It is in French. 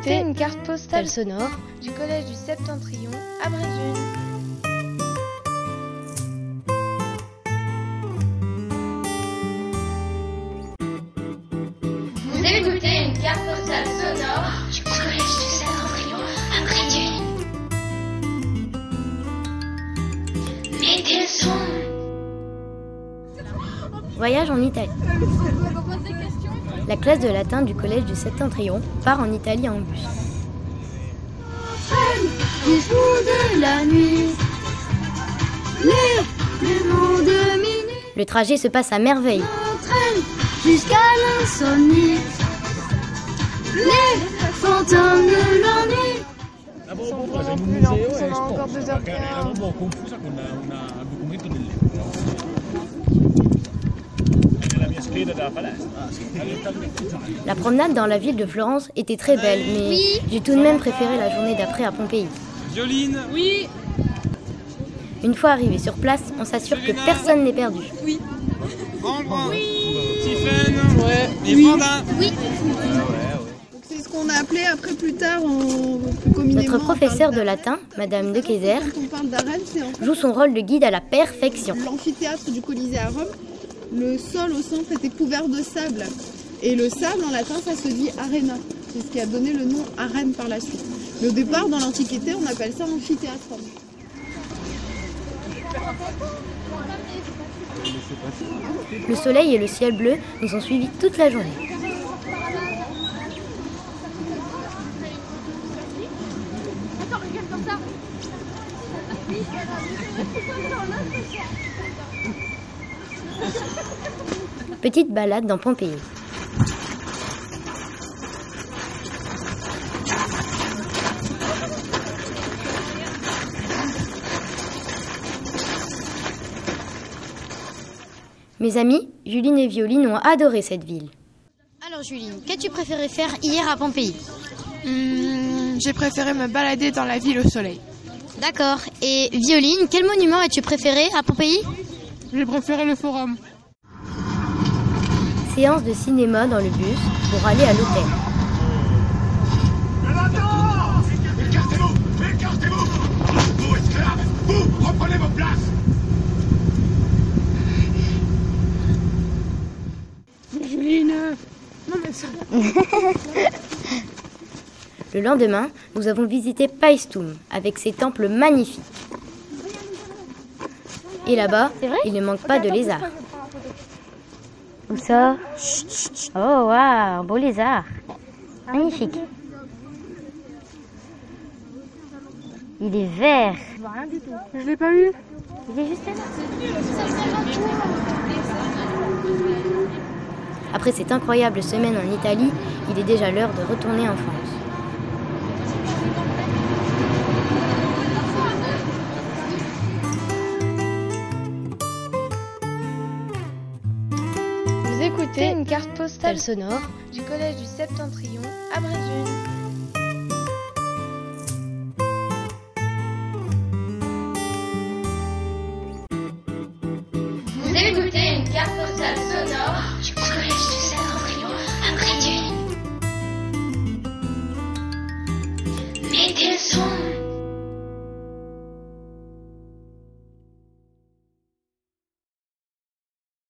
écoutez une carte postale sonore du collège du Septentrion à Brésil. Vous écoutez une carte postale sonore Voyage en Italie. La classe de latin du collège du Septentrion part en Italie en bus. De la nuit, Le trajet se passe à merveille. jusqu'à l'insomnie. Les fantômes de l'ennui. Encore deux heures La promenade dans la ville de Florence était très belle, mais j'ai tout de même préféré la journée d'après à Pompéi. Violine Oui Une fois arrivé sur place, on s'assure que personne n'est perdu. Tiffen Ouais. Et Vanda Donc c'est ce qu'on a appelé après plus tard communément. Notre on professeur de latin, Madame de Kayser, on joue son rôle de guide à la perfection. l'amphithéâtre du Colisée à Rome. Le sol au centre était couvert de sable. Et le sable en latin, ça se dit arena. C'est ce qui a donné le nom arène par la suite. Mais au départ, dans l'Antiquité, on appelle ça amphithéâtre. Le soleil et le ciel bleu nous ont suivis toute la journée. Petite balade dans Pompéi. Mes amis, Juline et Violine ont adoré cette ville. Alors Juline, qu'as-tu préféré faire hier à Pompéi Hmm, J'ai préféré me balader dans la ville au soleil. D'accord. Et Violine, quel monument as-tu préféré à Pompéi? J'ai préféré le forum. Séance de cinéma dans le bus pour aller à l'hôtel. Écartez-vous Écartez-vous Vous, esclaves Vous, reprenez vos places Juline Non mais ça... Le lendemain, nous avons visité Paestum avec ses temples magnifiques. Et là-bas, il ne manque pas de lézards. Où ça Oh waouh, un beau lézard. Magnifique. Il est vert. Je l'ai pas eu. Il est juste là. Après cette incroyable semaine en Italie, il est déjà l'heure de retourner en France. Vous écoutez une carte postale sonore du collège du Septentrion à Brésil. Écoutez une carte postale sonore du collège du Septentrion à Bretagne. Mettez le son.